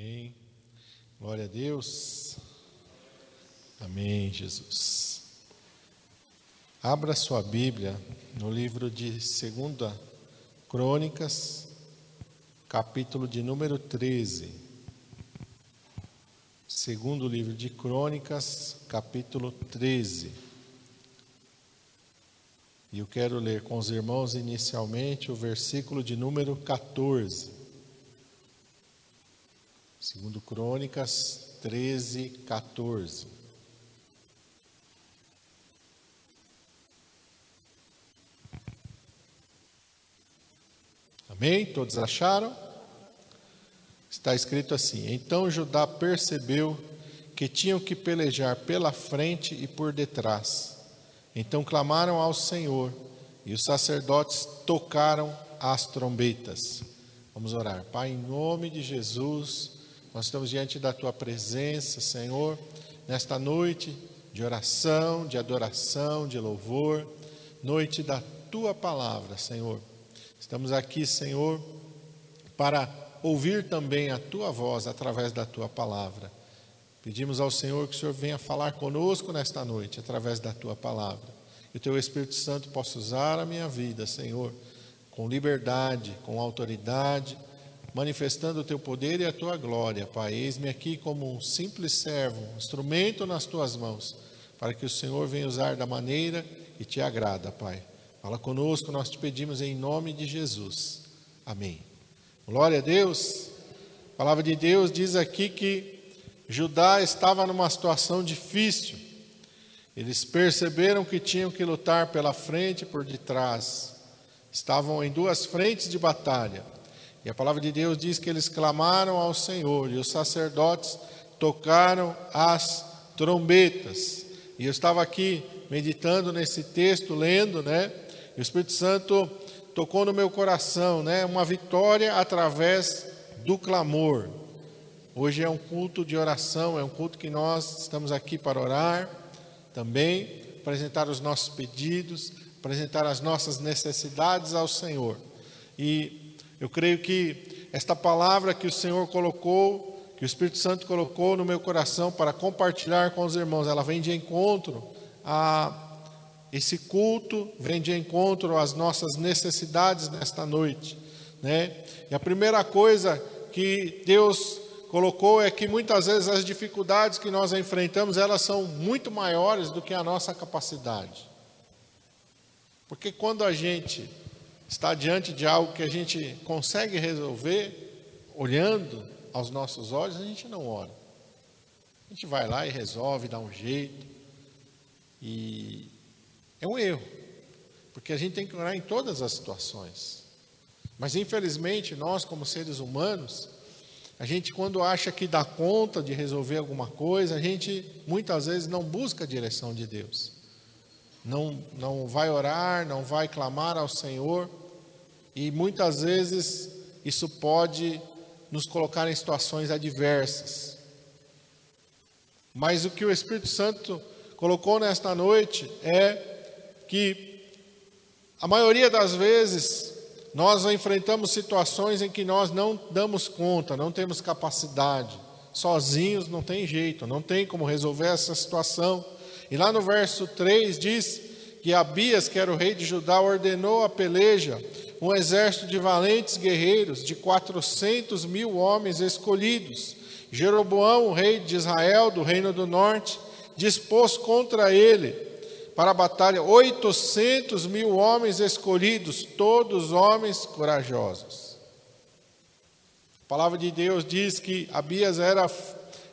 Amém. Glória a Deus. Amém, Jesus. Abra sua Bíblia no livro de 2 Crônicas, capítulo de número 13. Segundo livro de Crônicas, capítulo 13. E eu quero ler com os irmãos inicialmente o versículo de número 14. Segundo Crônicas 13, 14. Amém? Todos acharam? Está escrito assim: Então Judá percebeu que tinham que pelejar pela frente e por detrás. Então clamaram ao Senhor, e os sacerdotes tocaram as trombetas. Vamos orar. Pai, em nome de Jesus, nós estamos diante da tua presença, Senhor, nesta noite de oração, de adoração, de louvor, noite da tua palavra, Senhor. Estamos aqui, Senhor, para ouvir também a tua voz através da tua palavra. Pedimos ao Senhor que o Senhor venha falar conosco nesta noite através da tua palavra. Que o teu Espírito Santo possa usar a minha vida, Senhor, com liberdade, com autoridade manifestando o teu poder e a tua glória, Pai. Eis-me aqui como um simples servo, um instrumento nas tuas mãos, para que o Senhor venha usar da maneira que te agrada, Pai. Fala conosco, nós te pedimos em nome de Jesus. Amém. Glória a Deus. A palavra de Deus diz aqui que Judá estava numa situação difícil. Eles perceberam que tinham que lutar pela frente e por detrás. Estavam em duas frentes de batalha. E a palavra de Deus diz que eles clamaram ao Senhor e os sacerdotes tocaram as trombetas. E eu estava aqui meditando nesse texto, lendo, né? E o Espírito Santo tocou no meu coração, né? Uma vitória através do clamor. Hoje é um culto de oração, é um culto que nós estamos aqui para orar também, apresentar os nossos pedidos, apresentar as nossas necessidades ao Senhor. E eu creio que esta palavra que o Senhor colocou, que o Espírito Santo colocou no meu coração para compartilhar com os irmãos, ela vem de encontro a esse culto, vem de encontro às nossas necessidades nesta noite, né? E a primeira coisa que Deus colocou é que muitas vezes as dificuldades que nós enfrentamos, elas são muito maiores do que a nossa capacidade. Porque quando a gente está diante de algo que a gente consegue resolver, olhando aos nossos olhos, a gente não ora. A gente vai lá e resolve, dá um jeito. E é um erro, porque a gente tem que orar em todas as situações. Mas infelizmente, nós, como seres humanos, a gente, quando acha que dá conta de resolver alguma coisa, a gente muitas vezes não busca a direção de Deus. Não, não vai orar, não vai clamar ao Senhor. E muitas vezes isso pode nos colocar em situações adversas. Mas o que o Espírito Santo colocou nesta noite é que a maioria das vezes nós enfrentamos situações em que nós não damos conta, não temos capacidade. Sozinhos não tem jeito, não tem como resolver essa situação. E lá no verso 3 diz que Abias, que era o rei de Judá, ordenou a peleja um exército de valentes guerreiros, de quatrocentos mil homens escolhidos. Jeroboão, o rei de Israel, do reino do norte, dispôs contra ele para a batalha oitocentos mil homens escolhidos, todos homens corajosos. A palavra de Deus diz que Abias era,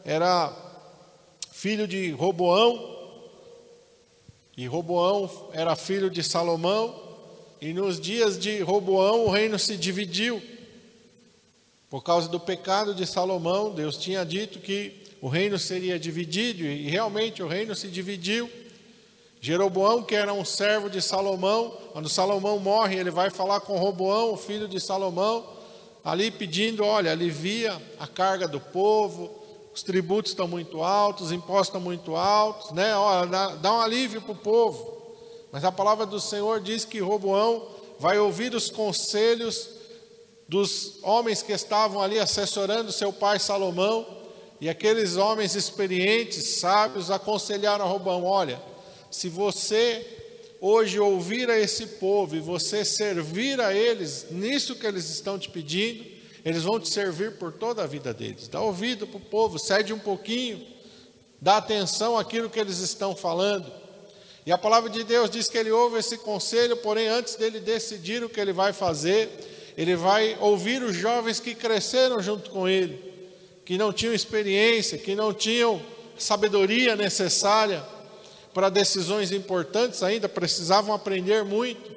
era filho de Roboão, e Roboão era filho de Salomão, e nos dias de Roboão o reino se dividiu. Por causa do pecado de Salomão, Deus tinha dito que o reino seria dividido, e realmente o reino se dividiu. Jeroboão, que era um servo de Salomão, quando Salomão morre, ele vai falar com Roboão, o filho de Salomão, ali pedindo: olha, alivia a carga do povo, os tributos estão muito altos, os impostos estão muito altos, né? Olha, dá, dá um alívio para o povo. Mas a palavra do Senhor diz que Roboão vai ouvir os conselhos dos homens que estavam ali assessorando seu pai Salomão, e aqueles homens experientes, sábios, aconselharam a Robão: olha, se você hoje ouvir a esse povo e você servir a eles nisso que eles estão te pedindo, eles vão te servir por toda a vida deles. Dá ouvido para o povo, cede um pouquinho, dá atenção àquilo que eles estão falando. E a palavra de Deus diz que ele ouve esse conselho, porém, antes dele decidir o que ele vai fazer, ele vai ouvir os jovens que cresceram junto com ele, que não tinham experiência, que não tinham sabedoria necessária para decisões importantes ainda, precisavam aprender muito.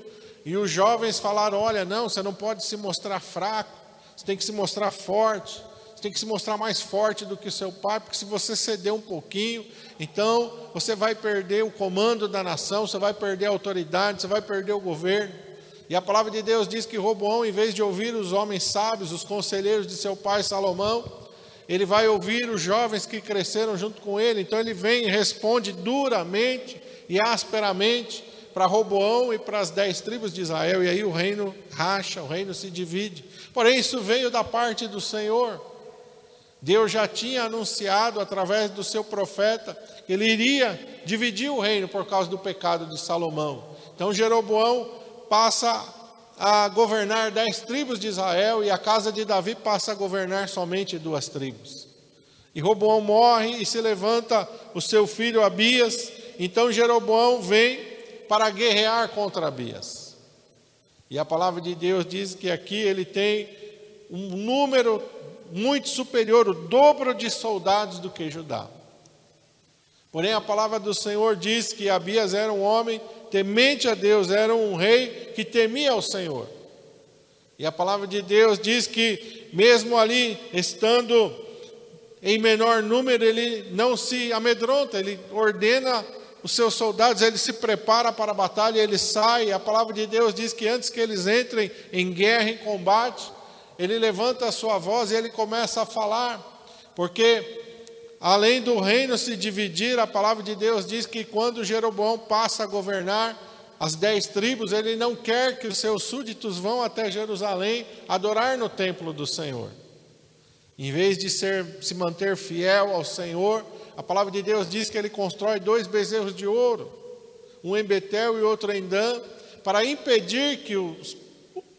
E os jovens falaram: olha, não, você não pode se mostrar fraco, você tem que se mostrar forte, você tem que se mostrar mais forte do que o seu pai, porque se você ceder um pouquinho, então você vai perder o comando da nação, você vai perder a autoridade, você vai perder o governo. E a palavra de Deus diz que Roboão, em vez de ouvir os homens sábios, os conselheiros de seu pai Salomão, ele vai ouvir os jovens que cresceram junto com ele. Então ele vem e responde duramente e asperamente para Roboão e para as dez tribos de Israel. E aí o reino racha, o reino se divide. Porém, isso veio da parte do Senhor. Deus já tinha anunciado através do seu profeta que ele iria dividir o reino por causa do pecado de Salomão. Então Jeroboão passa a governar dez tribos de Israel e a casa de Davi passa a governar somente duas tribos. E Roboão morre e se levanta o seu filho Abias. Então Jeroboão vem para guerrear contra Abias. E a palavra de Deus diz que aqui ele tem um número muito superior, o dobro de soldados do que Judá. Porém, a palavra do Senhor diz que Abias era um homem temente a Deus, era um rei que temia ao Senhor. E a palavra de Deus diz que, mesmo ali, estando em menor número, ele não se amedronta, ele ordena os seus soldados, ele se prepara para a batalha, ele sai. A palavra de Deus diz que antes que eles entrem em guerra, em combate, ele levanta a sua voz e ele começa a falar, porque além do reino se dividir, a palavra de Deus diz que quando Jeroboão passa a governar as dez tribos, ele não quer que os seus súditos vão até Jerusalém adorar no templo do Senhor. Em vez de ser, se manter fiel ao Senhor, a palavra de Deus diz que ele constrói dois bezerros de ouro, um em Betel e outro em Dan, para impedir que os,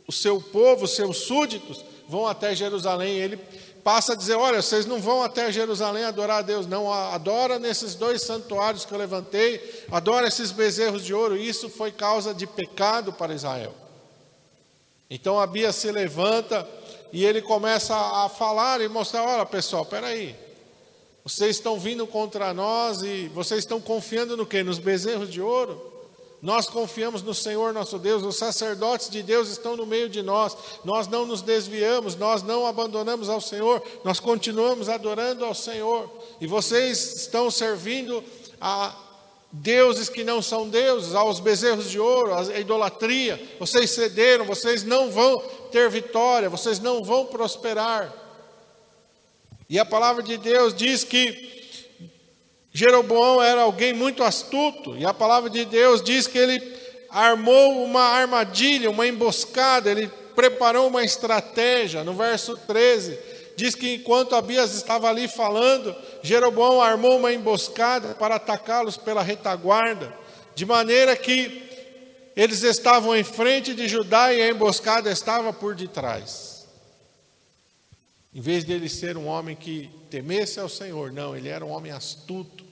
o seu povo, os seus súditos, vão até Jerusalém. Ele passa a dizer: Olha, vocês não vão até Jerusalém adorar a Deus, não. Adora nesses dois santuários que eu levantei, adora esses bezerros de ouro. Isso foi causa de pecado para Israel. Então Abias se levanta e ele começa a falar e mostrar: Olha, pessoal, peraí. Vocês estão vindo contra nós e vocês estão confiando no que? Nos bezerros de ouro? Nós confiamos no Senhor nosso Deus, os sacerdotes de Deus estão no meio de nós, nós não nos desviamos, nós não abandonamos ao Senhor, nós continuamos adorando ao Senhor, e vocês estão servindo a deuses que não são deuses, aos bezerros de ouro, à idolatria, vocês cederam, vocês não vão ter vitória, vocês não vão prosperar. E a palavra de Deus diz que Jeroboão era alguém muito astuto, e a palavra de Deus diz que ele armou uma armadilha, uma emboscada, ele preparou uma estratégia. No verso 13, diz que enquanto Abias estava ali falando, Jeroboão armou uma emboscada para atacá-los pela retaguarda, de maneira que eles estavam em frente de Judá e a emboscada estava por detrás. Em vez de ele ser um homem que temesse ao Senhor, não, ele era um homem astuto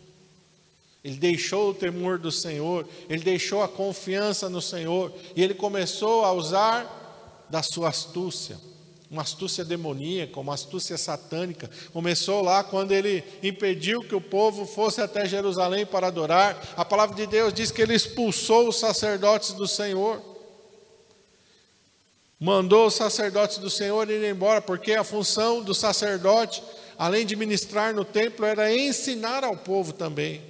ele deixou o temor do Senhor, ele deixou a confiança no Senhor e ele começou a usar da sua astúcia, uma astúcia demoníaca, uma astúcia satânica. Começou lá quando ele impediu que o povo fosse até Jerusalém para adorar. A palavra de Deus diz que ele expulsou os sacerdotes do Senhor. Mandou os sacerdotes do Senhor ir embora, porque a função do sacerdote, além de ministrar no templo, era ensinar ao povo também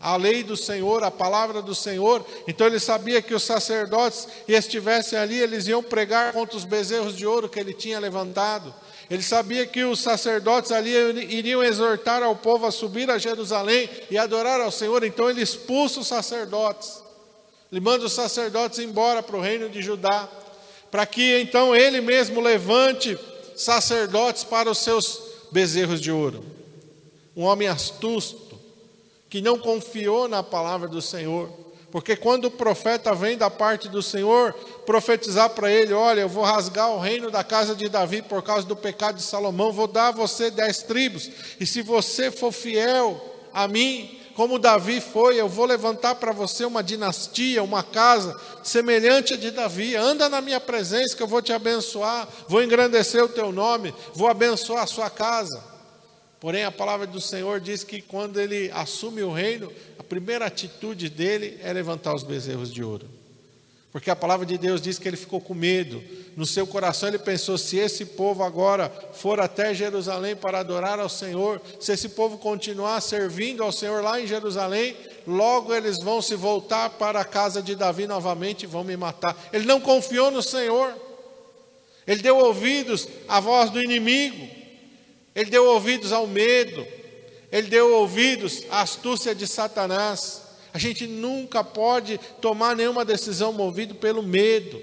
a lei do Senhor, a palavra do Senhor. Então ele sabia que os sacerdotes estivessem ali, eles iam pregar contra os bezerros de ouro que ele tinha levantado. Ele sabia que os sacerdotes ali iriam exortar ao povo a subir a Jerusalém e adorar ao Senhor. Então ele expulsa os sacerdotes. Ele manda os sacerdotes embora para o reino de Judá, para que então ele mesmo levante sacerdotes para os seus bezerros de ouro. Um homem astuto, que não confiou na palavra do Senhor, porque quando o profeta vem da parte do Senhor profetizar para ele: Olha, eu vou rasgar o reino da casa de Davi por causa do pecado de Salomão, vou dar a você dez tribos, e se você for fiel a mim, como Davi foi, eu vou levantar para você uma dinastia, uma casa semelhante a de Davi. Anda na minha presença que eu vou te abençoar, vou engrandecer o teu nome, vou abençoar a sua casa. Porém, a palavra do Senhor diz que quando ele assume o reino, a primeira atitude dele é levantar os bezerros de ouro. Porque a palavra de Deus diz que ele ficou com medo. No seu coração ele pensou: se esse povo agora for até Jerusalém para adorar ao Senhor, se esse povo continuar servindo ao Senhor lá em Jerusalém, logo eles vão se voltar para a casa de Davi novamente e vão me matar. Ele não confiou no Senhor. Ele deu ouvidos à voz do inimigo. Ele deu ouvidos ao medo, ele deu ouvidos à astúcia de Satanás. A gente nunca pode tomar nenhuma decisão movido pelo medo.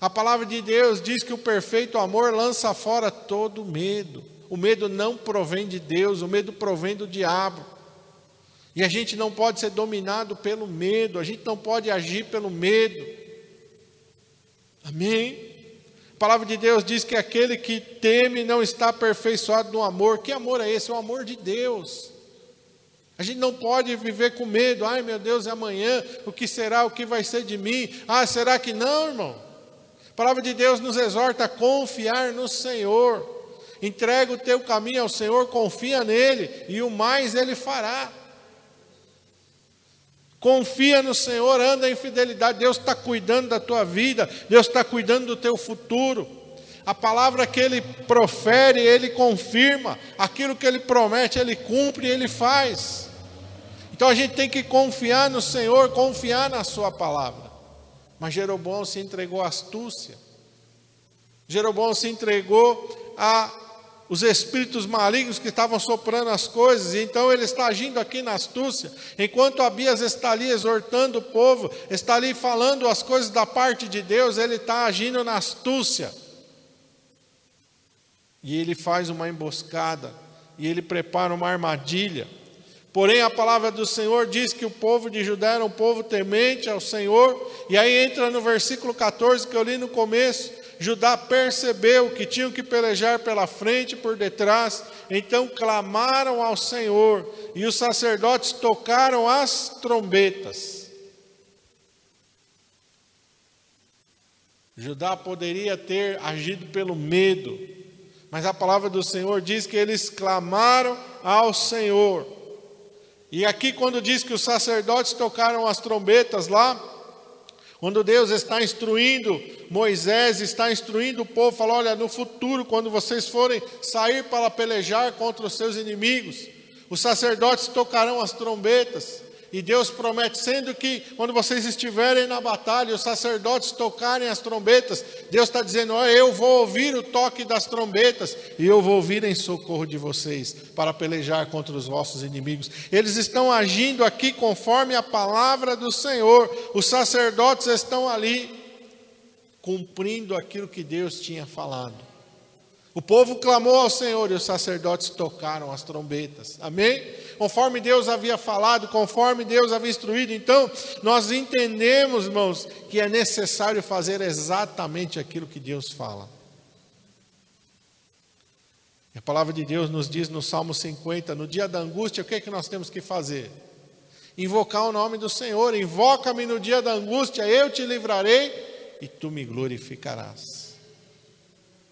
A palavra de Deus diz que o perfeito amor lança fora todo medo. O medo não provém de Deus, o medo provém do diabo. E a gente não pode ser dominado pelo medo, a gente não pode agir pelo medo. Amém? palavra de Deus diz que aquele que teme não está aperfeiçoado no amor. Que amor é esse? É o amor de Deus. A gente não pode viver com medo. Ai meu Deus, é amanhã o que será, o que vai ser de mim? Ah, será que não, irmão? A palavra de Deus nos exorta a confiar no Senhor. Entrega o teu caminho ao Senhor, confia nele e o mais ele fará. Confia no Senhor, anda em fidelidade. Deus está cuidando da tua vida, Deus está cuidando do teu futuro. A palavra que ele profere, ele confirma. Aquilo que ele promete, ele cumpre ele faz. Então a gente tem que confiar no Senhor, confiar na Sua palavra. Mas Jeroboão se entregou à astúcia. Jeroboão se entregou a os espíritos malignos que estavam soprando as coisas, então ele está agindo aqui na astúcia, enquanto Abias está ali exortando o povo, está ali falando as coisas da parte de Deus, ele está agindo na astúcia. E ele faz uma emboscada, e ele prepara uma armadilha. Porém, a palavra do Senhor diz que o povo de Judá era um povo temente ao Senhor, e aí entra no versículo 14 que eu li no começo, Judá percebeu que tinham que pelejar pela frente e por detrás, então clamaram ao Senhor, e os sacerdotes tocaram as trombetas. Judá poderia ter agido pelo medo, mas a palavra do Senhor diz que eles clamaram ao Senhor. E aqui, quando diz que os sacerdotes tocaram as trombetas lá, quando Deus está instruindo Moisés, está instruindo o povo, fala: olha, no futuro, quando vocês forem sair para pelejar contra os seus inimigos, os sacerdotes tocarão as trombetas, e Deus promete, sendo que quando vocês estiverem na batalha, os sacerdotes tocarem as trombetas, Deus está dizendo: oh, Eu vou ouvir o toque das trombetas e eu vou vir em socorro de vocês para pelejar contra os vossos inimigos. Eles estão agindo aqui conforme a palavra do Senhor, os sacerdotes estão ali cumprindo aquilo que Deus tinha falado. O povo clamou ao Senhor e os sacerdotes tocaram as trombetas. Amém? Conforme Deus havia falado, conforme Deus havia instruído. Então, nós entendemos, irmãos, que é necessário fazer exatamente aquilo que Deus fala. A palavra de Deus nos diz no Salmo 50, no dia da angústia, o que é que nós temos que fazer? Invocar o nome do Senhor. Invoca-me no dia da angústia, eu te livrarei e tu me glorificarás.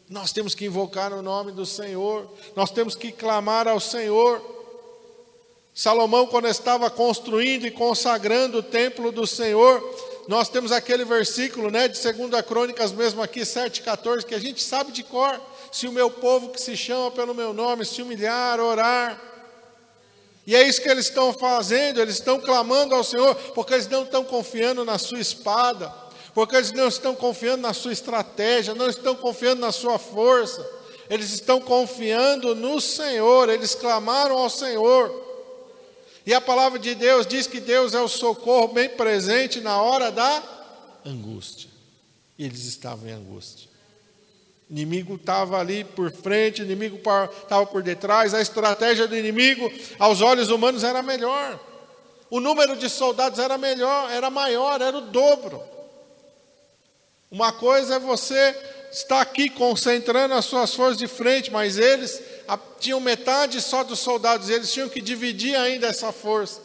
Nós temos que invocar o nome do Senhor, nós temos que clamar ao Senhor. Salomão, quando estava construindo e consagrando o templo do Senhor, nós temos aquele versículo né, de 2 Crônicas, mesmo aqui, 7,14, que a gente sabe de cor. Se o meu povo que se chama pelo meu nome se humilhar, orar. E é isso que eles estão fazendo, eles estão clamando ao Senhor, porque eles não estão confiando na sua espada, porque eles não estão confiando na sua estratégia, não estão confiando na sua força, eles estão confiando no Senhor, eles clamaram ao Senhor. E a palavra de Deus diz que Deus é o socorro bem presente na hora da angústia. E eles estavam em angústia. O inimigo estava ali por frente, o inimigo estava por detrás, a estratégia do inimigo, aos olhos humanos, era melhor. O número de soldados era melhor, era maior, era o dobro. Uma coisa é você estar aqui concentrando as suas forças de frente, mas eles tinham metade só dos soldados, eles tinham que dividir ainda essa força.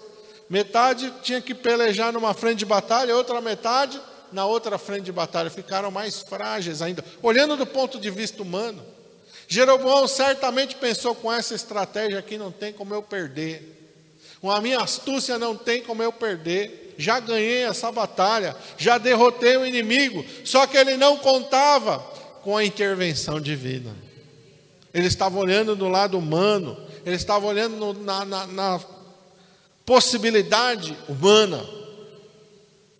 Metade tinha que pelejar numa frente de batalha, outra metade na outra frente de batalha, ficaram mais frágeis ainda. Olhando do ponto de vista humano, Jeroboão certamente pensou com essa estratégia aqui não tem como eu perder. Com a minha astúcia não tem como eu perder. Já ganhei essa batalha, já derrotei o inimigo, só que ele não contava com a intervenção divina. Ele estava olhando do lado humano, ele estava olhando no, na, na, na possibilidade humana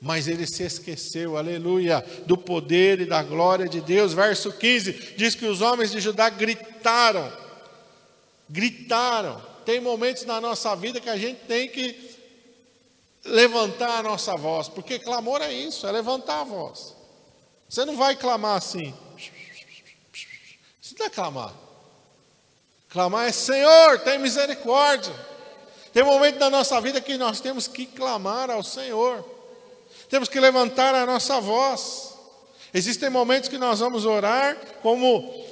mas ele se esqueceu, aleluia, do poder e da glória de Deus. Verso 15 diz que os homens de Judá gritaram, gritaram. Tem momentos na nossa vida que a gente tem que levantar a nossa voz, porque clamor é isso, é levantar a voz. Você não vai clamar assim. Você não é clamar. Clamar é Senhor, tem misericórdia. Tem momento na nossa vida que nós temos que clamar ao Senhor. Temos que levantar a nossa voz. Existem momentos que nós vamos orar, como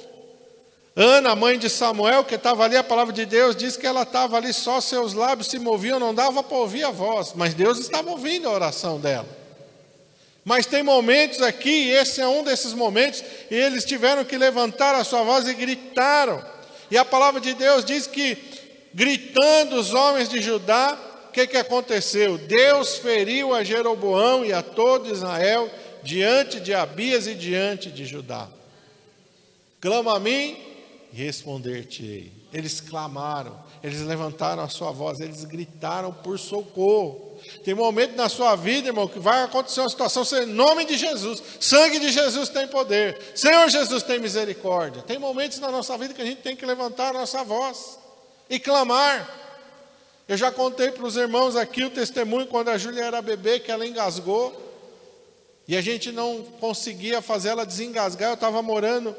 Ana, mãe de Samuel, que estava ali, a palavra de Deus diz que ela estava ali, só seus lábios se moviam, não dava para ouvir a voz, mas Deus estava ouvindo a oração dela. Mas tem momentos aqui, e esse é um desses momentos, e eles tiveram que levantar a sua voz e gritaram. E a palavra de Deus diz que, gritando os homens de Judá, que, que aconteceu? Deus feriu a Jeroboão e a todo Israel diante de Abias e diante de Judá. Clama a mim e responder-te-ei. Eles clamaram, eles levantaram a sua voz, eles gritaram por socorro. Tem momento na sua vida, irmão, que vai acontecer uma situação, em nome de Jesus, sangue de Jesus tem poder, Senhor Jesus tem misericórdia. Tem momentos na nossa vida que a gente tem que levantar a nossa voz e clamar. Eu já contei para os irmãos aqui o testemunho quando a Júlia era bebê, que ela engasgou. E a gente não conseguia fazer ela desengasgar. Eu estava morando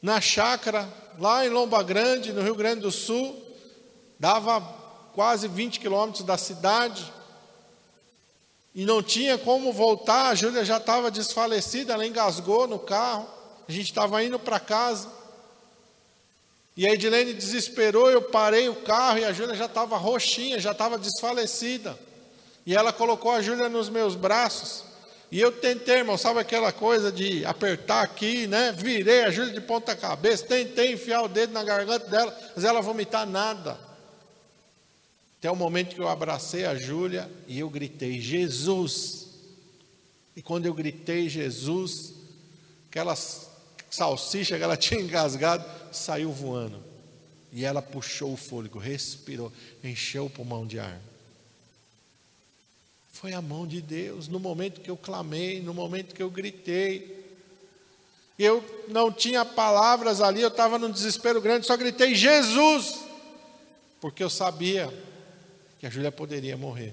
na chácara, lá em Lomba Grande, no Rio Grande do Sul. Dava quase 20 quilômetros da cidade. E não tinha como voltar. A Júlia já estava desfalecida, ela engasgou no carro. A gente estava indo para casa. E a Edilene desesperou, eu parei o carro e a Júlia já estava roxinha, já estava desfalecida. E ela colocou a Júlia nos meus braços. E eu tentei, irmão, sabe aquela coisa de apertar aqui, né? Virei a Júlia de ponta cabeça, tentei enfiar o dedo na garganta dela, mas ela vomitar nada. Até o momento que eu abracei a Júlia e eu gritei, Jesus. E quando eu gritei Jesus, aquelas salsicha que ela tinha engasgado, saiu voando. E ela puxou o fôlego, respirou, encheu o pulmão de ar. Foi a mão de Deus, no momento que eu clamei, no momento que eu gritei. Eu não tinha palavras ali, eu estava num desespero grande, só gritei Jesus, porque eu sabia que a Júlia poderia morrer.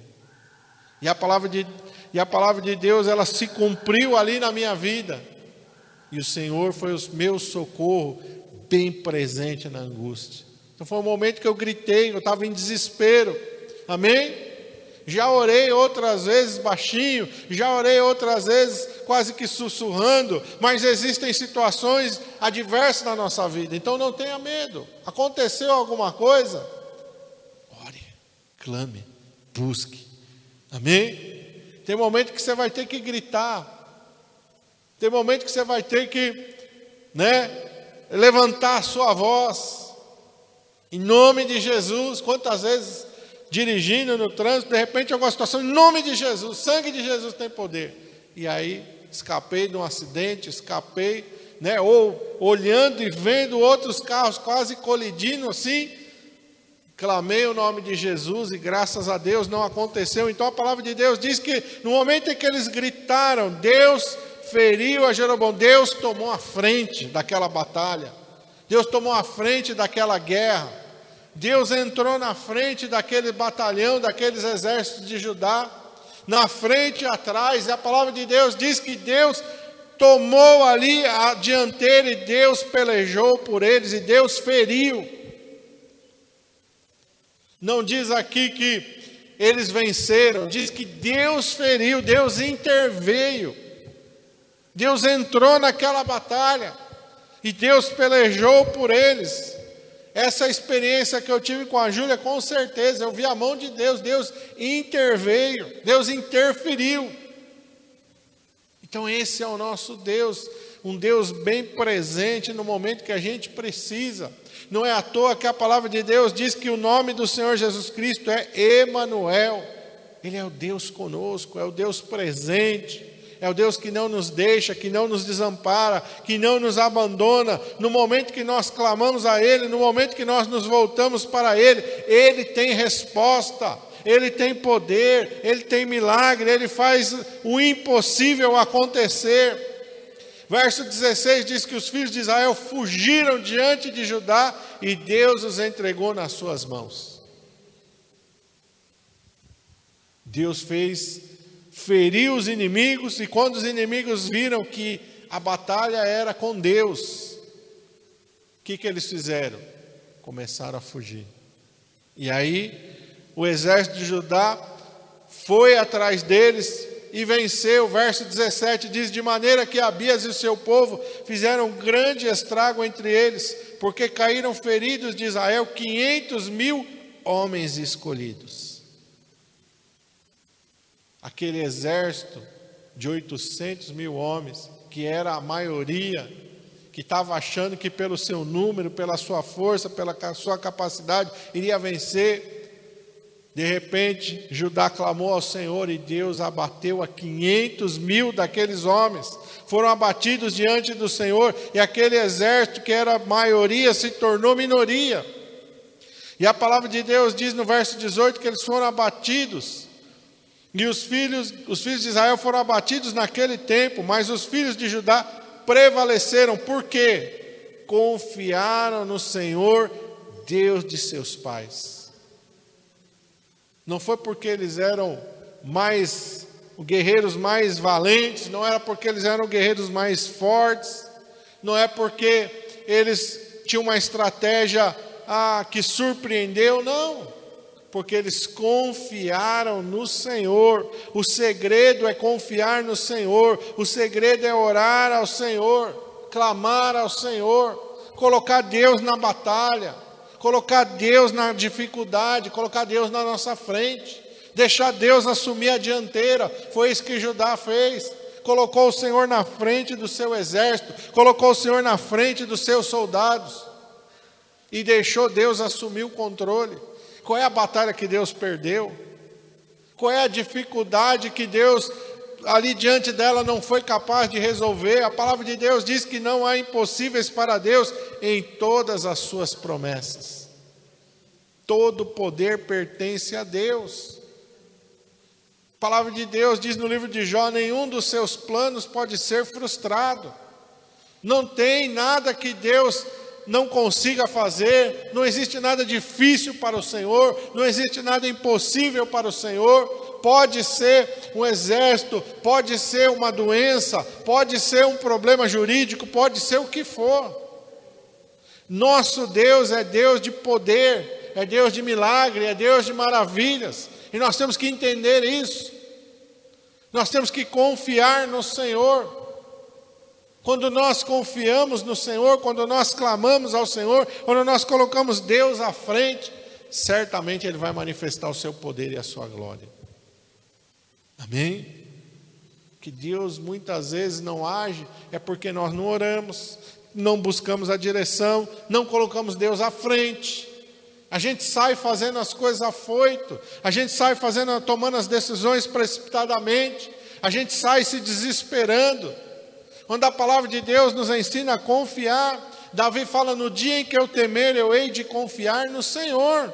E a palavra de, e a palavra de Deus, ela se cumpriu ali na minha vida. E o Senhor foi o meu socorro bem presente na angústia. Então foi um momento que eu gritei, eu estava em desespero. Amém? Já orei outras vezes baixinho, já orei outras vezes quase que sussurrando, mas existem situações adversas na nossa vida, então não tenha medo. Aconteceu alguma coisa? Clame, busque. Amém? Tem momento que você vai ter que gritar, tem momento que você vai ter que, né, levantar a sua voz, em nome de Jesus. Quantas vezes dirigindo no trânsito, de repente alguma situação, em nome de Jesus, sangue de Jesus tem poder. E aí escapei de um acidente, escapei, né, ou olhando e vendo outros carros quase colidindo assim, clamei o nome de Jesus e graças a Deus não aconteceu. Então a palavra de Deus diz que no momento em que eles gritaram, Deus feriu a Jeroboão. Deus tomou a frente daquela batalha. Deus tomou a frente daquela guerra. Deus entrou na frente daquele batalhão, daqueles exércitos de Judá, na frente e atrás. E a palavra de Deus diz que Deus tomou ali a dianteira e Deus pelejou por eles e Deus feriu. Não diz aqui que eles venceram, diz que Deus feriu, Deus interveio. Deus entrou naquela batalha e Deus pelejou por eles. Essa experiência que eu tive com a Júlia, com certeza, eu vi a mão de Deus, Deus interveio, Deus interferiu. Então, esse é o nosso Deus, um Deus bem presente no momento que a gente precisa. Não é à toa que a palavra de Deus diz que o nome do Senhor Jesus Cristo é Emanuel. Ele é o Deus conosco, é o Deus presente é o Deus que não nos deixa, que não nos desampara, que não nos abandona. No momento que nós clamamos a Ele, no momento que nós nos voltamos para Ele, Ele tem resposta, Ele tem poder, Ele tem milagre, Ele faz o impossível acontecer. Verso 16 diz que os filhos de Israel fugiram diante de Judá e Deus os entregou nas suas mãos. Deus fez feriu os inimigos, e quando os inimigos viram que a batalha era com Deus, o que, que eles fizeram? Começaram a fugir. E aí, o exército de Judá foi atrás deles e venceu. Verso 17 diz: De maneira que Abias e seu povo fizeram grande estrago entre eles, porque caíram feridos de Israel 500 mil homens escolhidos aquele exército de 800 mil homens, que era a maioria, que estava achando que pelo seu número, pela sua força, pela sua capacidade, iria vencer. De repente, Judá clamou ao Senhor e Deus abateu a 500 mil daqueles homens. Foram abatidos diante do Senhor e aquele exército que era maioria se tornou minoria. E a palavra de Deus diz no verso 18 que eles foram abatidos e os filhos, os filhos de Israel foram abatidos naquele tempo, mas os filhos de Judá prevaleceram, por quê? Confiaram no Senhor, Deus de seus pais. Não foi porque eles eram mais guerreiros mais valentes, não era porque eles eram guerreiros mais fortes, não é porque eles tinham uma estratégia ah, que surpreendeu, não. Porque eles confiaram no Senhor. O segredo é confiar no Senhor, o segredo é orar ao Senhor, clamar ao Senhor, colocar Deus na batalha, colocar Deus na dificuldade, colocar Deus na nossa frente, deixar Deus assumir a dianteira. Foi isso que Judá fez. Colocou o Senhor na frente do seu exército, colocou o Senhor na frente dos seus soldados e deixou Deus assumir o controle. Qual é a batalha que Deus perdeu? Qual é a dificuldade que Deus ali diante dela não foi capaz de resolver? A palavra de Deus diz que não há impossíveis para Deus em todas as suas promessas. Todo poder pertence a Deus. A palavra de Deus diz no livro de Jó: nenhum dos seus planos pode ser frustrado. Não tem nada que Deus não consiga fazer, não existe nada difícil para o Senhor, não existe nada impossível para o Senhor. Pode ser um exército, pode ser uma doença, pode ser um problema jurídico, pode ser o que for. Nosso Deus é Deus de poder, é Deus de milagre, é Deus de maravilhas, e nós temos que entender isso. Nós temos que confiar no Senhor. Quando nós confiamos no Senhor, quando nós clamamos ao Senhor, quando nós colocamos Deus à frente, certamente Ele vai manifestar o seu poder e a sua glória. Amém? Que Deus muitas vezes não age, é porque nós não oramos, não buscamos a direção, não colocamos Deus à frente. A gente sai fazendo as coisas afoito, a gente sai fazendo, tomando as decisões precipitadamente, a gente sai se desesperando quando a palavra de Deus nos ensina a confiar, Davi fala: No dia em que eu temer, eu hei de confiar no Senhor.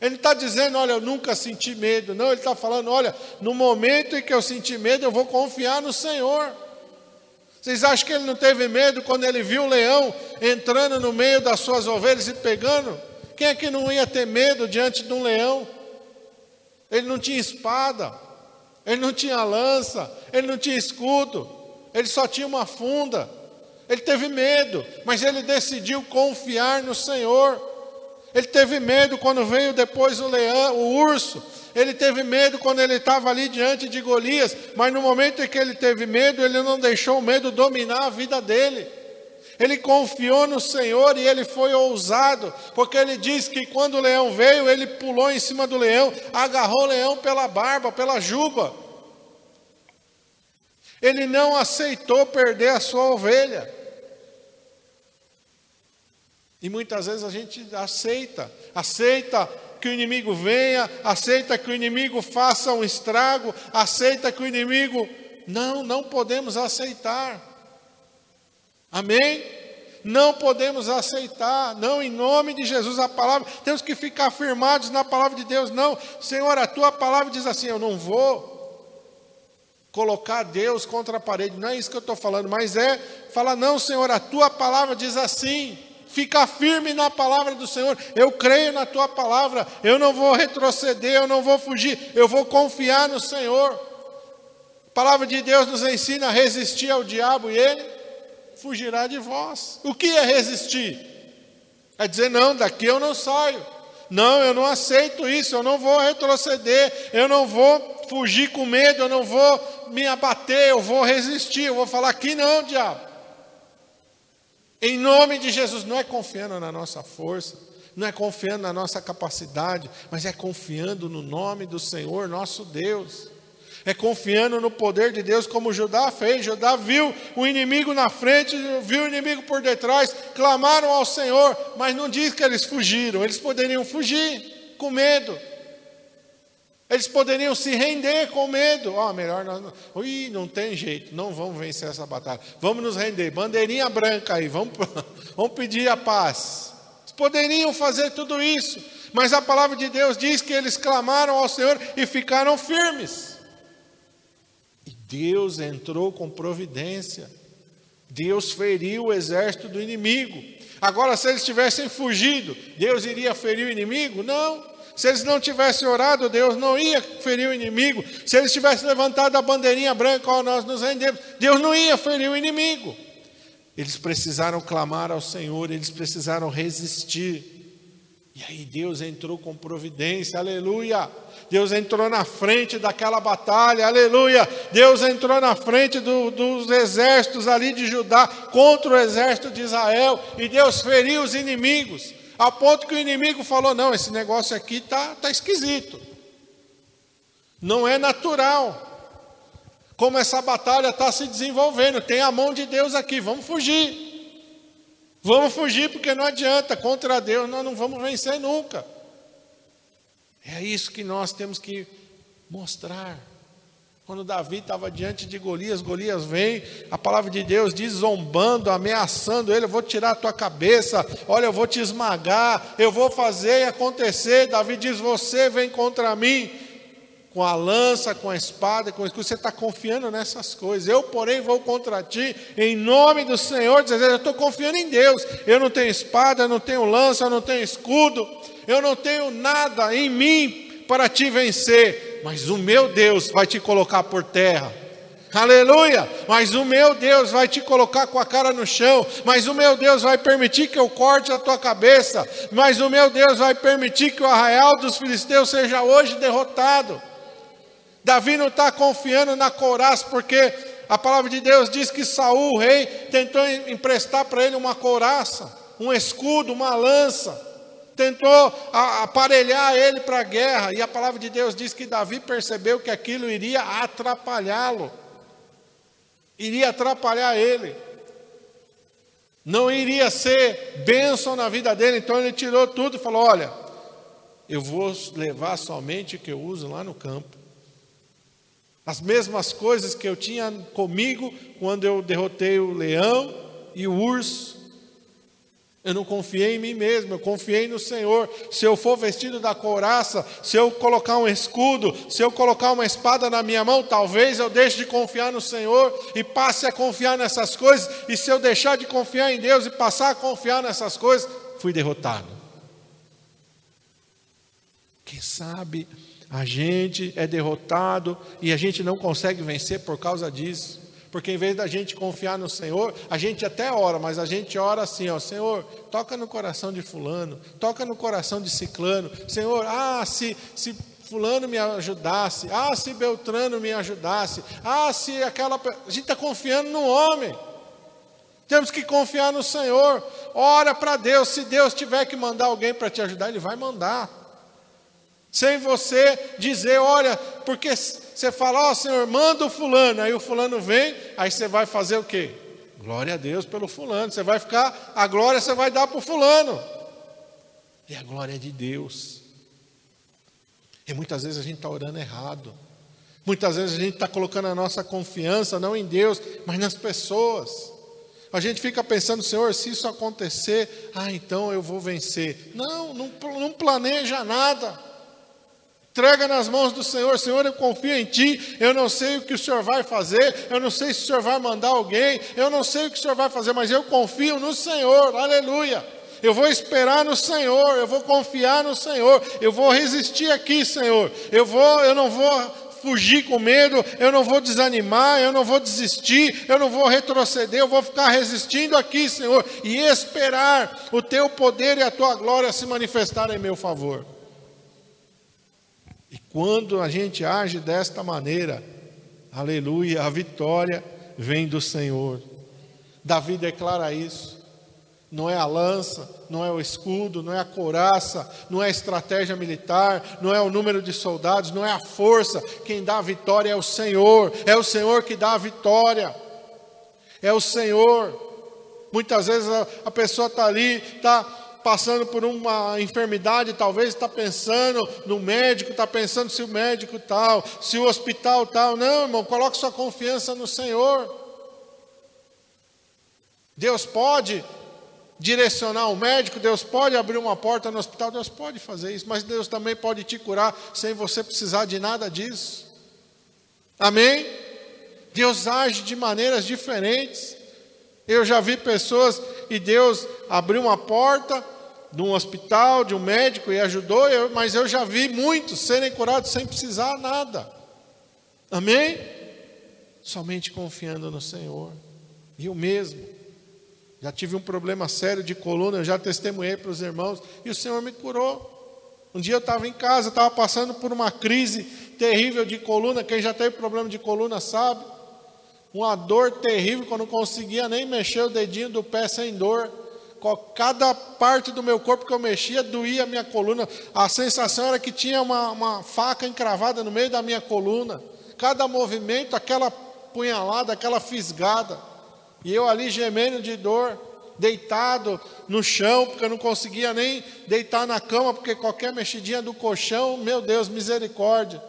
Ele está dizendo: Olha, eu nunca senti medo. Não, ele está falando: Olha, no momento em que eu senti medo, eu vou confiar no Senhor. Vocês acham que ele não teve medo quando ele viu o leão entrando no meio das suas ovelhas e pegando? Quem é que não ia ter medo diante de um leão? Ele não tinha espada, ele não tinha lança, ele não tinha escudo. ele só tinha uma funda. Ele teve medo, mas ele decidiu confiar no Senhor. Ele teve medo quando veio depois o leão, o urso. Ele teve medo quando ele estava ali diante de Golias, mas no momento em que ele teve medo, ele não deixou o medo dominar a vida dele. Ele confiou no Senhor e ele foi ousado, porque ele diz que quando o leão veio, ele pulou em cima do leão, agarrou o leão pela barba, pela juba. Ele não aceitou perder a sua ovelha. E muitas vezes a gente aceita, aceita que o inimigo venha, aceita que o inimigo faça um estrago, aceita que o inimigo. Não, não podemos aceitar. Amém? Não podemos aceitar, não em nome de Jesus a palavra, temos que ficar firmados na palavra de Deus. Não, Senhor, a tua palavra diz assim: eu não vou colocar Deus contra a parede, não é isso que eu estou falando, mas é falar, não, Senhor, a tua palavra diz assim ficar firme na palavra do Senhor. Eu creio na tua palavra, eu não vou retroceder, eu não vou fugir, eu vou confiar no Senhor. A palavra de Deus nos ensina a resistir ao diabo e ele fugirá de vós. O que é resistir? É dizer, não, daqui eu não saio. Não, eu não aceito isso, eu não vou retroceder, eu não vou fugir com medo, eu não vou me abater, eu vou resistir, eu vou falar aqui não, diabo. Em nome de Jesus, não é confiando na nossa força, não é confiando na nossa capacidade, mas é confiando no nome do Senhor nosso Deus. É confiando no poder de Deus, como Judá fez. Judá viu o inimigo na frente, viu o inimigo por detrás, clamaram ao Senhor, mas não diz que eles fugiram, eles poderiam fugir com medo, eles poderiam se render com medo. Ó, oh, melhor nós não. Ui, não tem jeito, não vamos vencer essa batalha. Vamos nos render. Bandeirinha branca aí, vamos, vamos pedir a paz. Eles poderiam fazer tudo isso, mas a palavra de Deus diz que eles clamaram ao Senhor e ficaram firmes. E Deus entrou com providência. Deus feriu o exército do inimigo. Agora, se eles tivessem fugido, Deus iria ferir o inimigo? Não. Se eles não tivessem orado, Deus não ia ferir o inimigo. Se eles tivessem levantado a bandeirinha branca, ó, nós nos rendemos, Deus não ia ferir o inimigo. Eles precisaram clamar ao Senhor, eles precisaram resistir. E aí Deus entrou com providência, aleluia. Deus entrou na frente daquela batalha, aleluia. Deus entrou na frente do, dos exércitos ali de Judá contra o exército de Israel, e Deus feriu os inimigos. A ponto que o inimigo falou: não, esse negócio aqui está tá esquisito. Não é natural. Como essa batalha está se desenvolvendo, tem a mão de Deus aqui, vamos fugir. Vamos fugir porque não adianta, contra Deus nós não vamos vencer nunca. É isso que nós temos que mostrar. Quando Davi estava diante de Golias, Golias vem, a palavra de Deus diz zombando, ameaçando ele: Eu vou tirar a tua cabeça, olha, eu vou te esmagar, eu vou fazer e acontecer. Davi diz: Você vem contra mim com a lança, com a espada, com o escudo. Você está confiando nessas coisas. Eu, porém, vou contra ti, em nome do Senhor. Dizer, eu estou confiando em Deus. Eu não tenho espada, eu não tenho lança, eu não tenho escudo, eu não tenho nada em mim para te vencer, mas o meu Deus vai te colocar por terra. Aleluia! Mas o meu Deus vai te colocar com a cara no chão, mas o meu Deus vai permitir que eu corte a tua cabeça, mas o meu Deus vai permitir que o arraial dos filisteus seja hoje derrotado. Davi não está confiando na couraça, porque a palavra de Deus diz que Saul, o rei, tentou emprestar para ele uma couraça, um escudo, uma lança tentou aparelhar ele para a guerra, e a palavra de Deus diz que Davi percebeu que aquilo iria atrapalhá-lo, iria atrapalhar ele, não iria ser bênção na vida dele, então ele tirou tudo e falou: Olha, eu vou levar somente o que eu uso lá no campo. As mesmas coisas que eu tinha comigo quando eu derrotei o leão e o urso, eu não confiei em mim mesmo, eu confiei no Senhor. Se eu for vestido da couraça, se eu colocar um escudo, se eu colocar uma espada na minha mão, talvez eu deixe de confiar no Senhor e passe a confiar nessas coisas. E se eu deixar de confiar em Deus e passar a confiar nessas coisas, fui derrotado. Quem sabe a gente é derrotado e a gente não consegue vencer por causa disso Porque em vez da gente confiar no Senhor, a gente até ora, mas a gente ora assim, ó, Senhor, toca no coração de fulano, toca no coração de ciclano. Senhor, ah, se, se fulano me ajudasse, ah, se Beltrano me ajudasse, ah, se aquela. A gente está confiando no homem. Temos que confiar no Senhor. Ora para Deus. Se Deus tiver que mandar alguém para te ajudar, Ele vai mandar. Sem você dizer, olha, porque você fala, ó oh, Senhor, manda o fulano, aí o fulano vem, aí você vai fazer o quê? Glória a Deus pelo fulano. Você vai ficar, a glória você vai dar para o fulano. E a glória é de Deus. E muitas vezes a gente está orando errado. Muitas vezes a gente está colocando a nossa confiança não em Deus, mas nas pessoas. A gente fica pensando, Senhor, se isso acontecer, ah, então eu vou vencer. Não, não, não planeja nada. Entrega nas mãos do Senhor, Senhor, eu confio em Ti, eu não sei o que o Senhor vai fazer, eu não sei se o Senhor vai mandar alguém, eu não sei o que o Senhor vai fazer, mas eu confio no Senhor, aleluia. Eu vou esperar no Senhor, eu vou confiar no Senhor, eu vou resistir aqui, Senhor. Eu vou, eu não vou fugir com medo, eu não vou desanimar, eu não vou desistir, eu não vou retroceder, eu vou ficar resistindo aqui, Senhor, e esperar o teu poder e a tua glória se manifestar em meu favor. Quando a gente age desta maneira, aleluia, a vitória vem do Senhor. Davi declara isso. Não é a lança, não é o escudo, não é a couraça, não é a estratégia militar, não é o número de soldados, não é a força. Quem dá a vitória é o Senhor, é o Senhor que dá a vitória, é o Senhor. Muitas vezes a, a pessoa está ali, está passando por uma enfermidade, talvez está pensando no médico, está pensando se o médico tal, se o hospital tal. Não, irmão, coloque sua confiança no Senhor. Deus pode direcionar o médico, Deus pode abrir uma porta no hospital, Deus pode fazer isso, mas Deus também pode te curar sem você precisar de nada disso. Amém? Deus age de maneiras diferentes. Eu já vi pessoas e Deus abriu uma porta de um hospital, de um médico e ajudou, mas eu já vi muitos serem curados sem precisar nada. Amém? Somente confiando no Senhor. Eu mesmo. Já tive um problema sério de coluna, eu já testemunhei para os irmãos e o Senhor me curou. Um dia eu estava em casa, estava passando por uma crise terrível de coluna. Quem já teve problema de coluna sabe. Uma dor terrível, quando não conseguia nem mexer o dedinho do pé sem dor. Cada parte do meu corpo que eu mexia doía a minha coluna. A sensação era que tinha uma, uma faca encravada no meio da minha coluna. Cada movimento, aquela punhalada, aquela fisgada. E eu ali gemendo de dor, deitado no chão, porque eu não conseguia nem deitar na cama, porque qualquer mexidinha do colchão, meu Deus, misericórdia.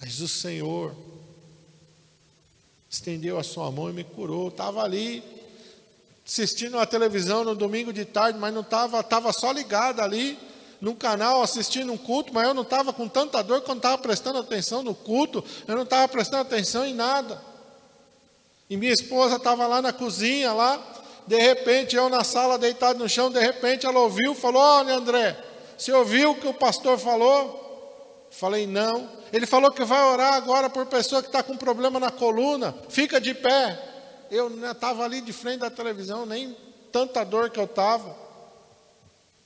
Mas o Senhor estendeu a sua mão e me curou. Estava ali assistindo a televisão no domingo de tarde, mas não estava, estava só ligado ali no canal assistindo um culto, mas eu não estava com tanta dor quando estava prestando atenção no culto, eu não estava prestando atenção em nada. E minha esposa estava lá na cozinha, lá, de repente, eu na sala deitado no chão, de repente ela ouviu, falou: Olha, André, você ouviu o que o pastor falou? Falei, não. Ele falou que vai orar agora por pessoa que está com problema na coluna, fica de pé. Eu estava ali de frente da televisão, nem tanta dor que eu estava.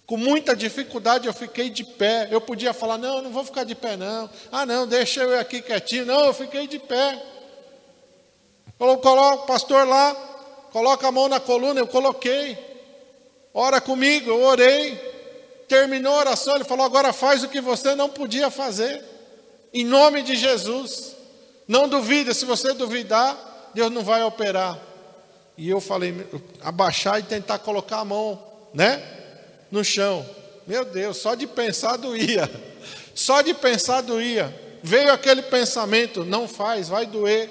Com muita dificuldade eu fiquei de pé. Eu podia falar, não, eu não vou ficar de pé, não. Ah, não, deixa eu aqui quietinho. Não, eu fiquei de pé. Coloca o pastor lá, coloca a mão na coluna, eu coloquei. Ora comigo, eu orei. Terminou a oração, ele falou: agora faz o que você não podia fazer. Em nome de Jesus. Não duvida, se você duvidar, Deus não vai operar. E eu falei, abaixar e tentar colocar a mão, né? No chão. Meu Deus, só de pensar doía. Só de pensar doía. Veio aquele pensamento, não faz, vai doer.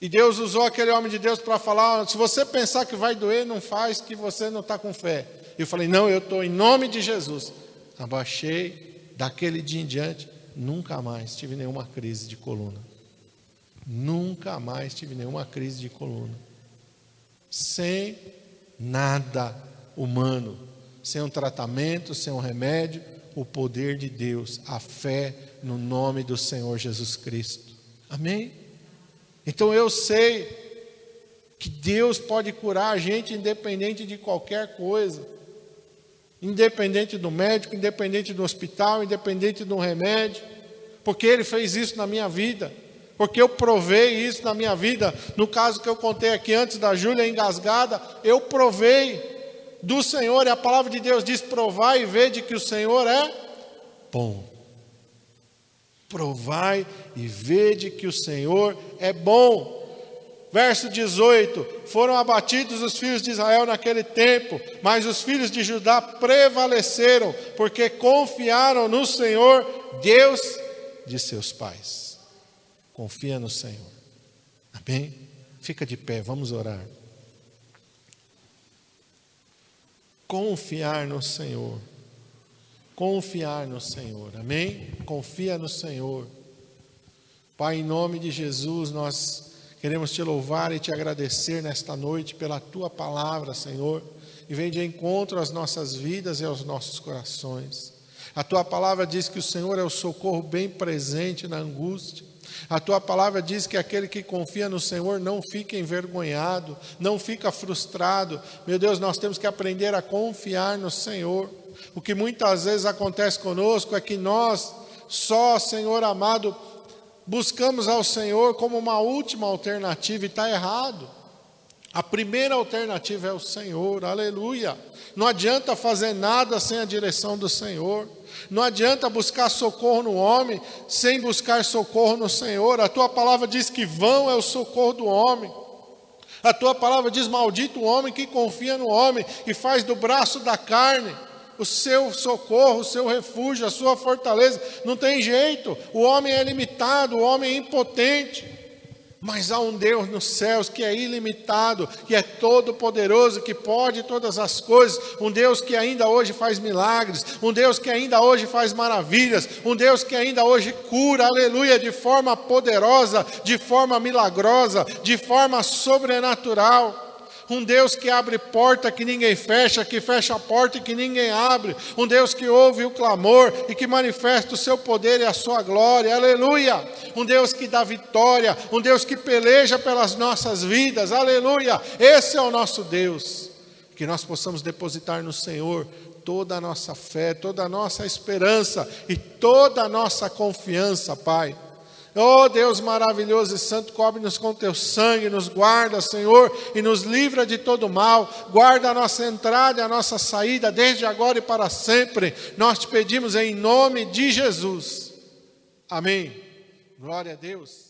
E Deus usou aquele homem de Deus para falar: se você pensar que vai doer, não faz, que você não está com fé. Eu falei: não, eu estou em nome de Jesus. Abaixei, daquele dia em diante, nunca mais tive nenhuma crise de coluna. Nunca mais tive nenhuma crise de coluna. Sem nada humano, sem um tratamento, sem um remédio, o poder de Deus, a fé no nome do Senhor Jesus Cristo. Amém? Então eu sei que Deus pode curar a gente independente de qualquer coisa. Independente do médico, independente do hospital, independente do remédio, porque Ele fez isso na minha vida, porque eu provei isso na minha vida. No caso que eu contei aqui antes da Júlia engasgada, eu provei do Senhor, e a palavra de Deus diz: provai e vede que o Senhor é bom. Provai e vede que o Senhor é bom. Verso 18: Foram abatidos os filhos de Israel naquele tempo, mas os filhos de Judá prevaleceram, porque confiaram no Senhor, Deus de seus pais. Confia no Senhor. Amém? Fica de pé, vamos orar. Confiar no Senhor. Confiar no Senhor. Amém? Confia no Senhor. Pai, em nome de Jesus, nós queremos te louvar e te agradecer nesta noite pela tua palavra, Senhor, e vem de encontro às nossas vidas e aos nossos corações. A tua palavra diz que o Senhor é o socorro bem presente na angústia. A tua palavra diz que aquele que confia no Senhor não fica envergonhado, não fica frustrado. Meu Deus, nós temos que aprender a confiar no Senhor. O que muitas vezes acontece conosco é que nós, só, Senhor amado, buscamos ao Senhor como uma última alternativa e está errado. A primeira alternativa é o Senhor, aleluia. Não adianta fazer nada sem a direção do Senhor. Não adianta buscar socorro no homem sem buscar socorro no Senhor. A tua palavra diz que vão é o socorro do homem. A tua palavra diz: Maldito o homem que confia no homem e faz do braço da carne o seu socorro, o seu refúgio, a sua fortaleza. Não tem jeito. O homem é limitado, o homem é impotente. Mas há um Deus nos céus que é ilimitado, que é todo-poderoso, que pode todas as coisas, um Deus que ainda hoje faz milagres, um Deus que ainda hoje faz maravilhas, um Deus que ainda hoje cura, aleluia, de forma poderosa, de forma milagrosa, de forma sobrenatural um Deus que abre porta que ninguém fecha, que fecha a porta e que ninguém abre, um Deus que ouve o clamor e que manifesta o seu poder e a sua glória, aleluia, um Deus que dá vitória, um Deus que peleja pelas nossas vidas, aleluia, esse é o nosso Deus, que nós possamos depositar no Senhor toda a nossa fé, toda a nossa esperança e toda a nossa confiança, Pai. Oh Deus maravilhoso e santo, cobre-nos com teu sangue, nos guarda, Senhor, e nos livra de todo mal. Guarda a nossa entrada e a nossa saída, desde agora e para sempre. Nós te pedimos em nome de Jesus. Amém. Glória a Deus.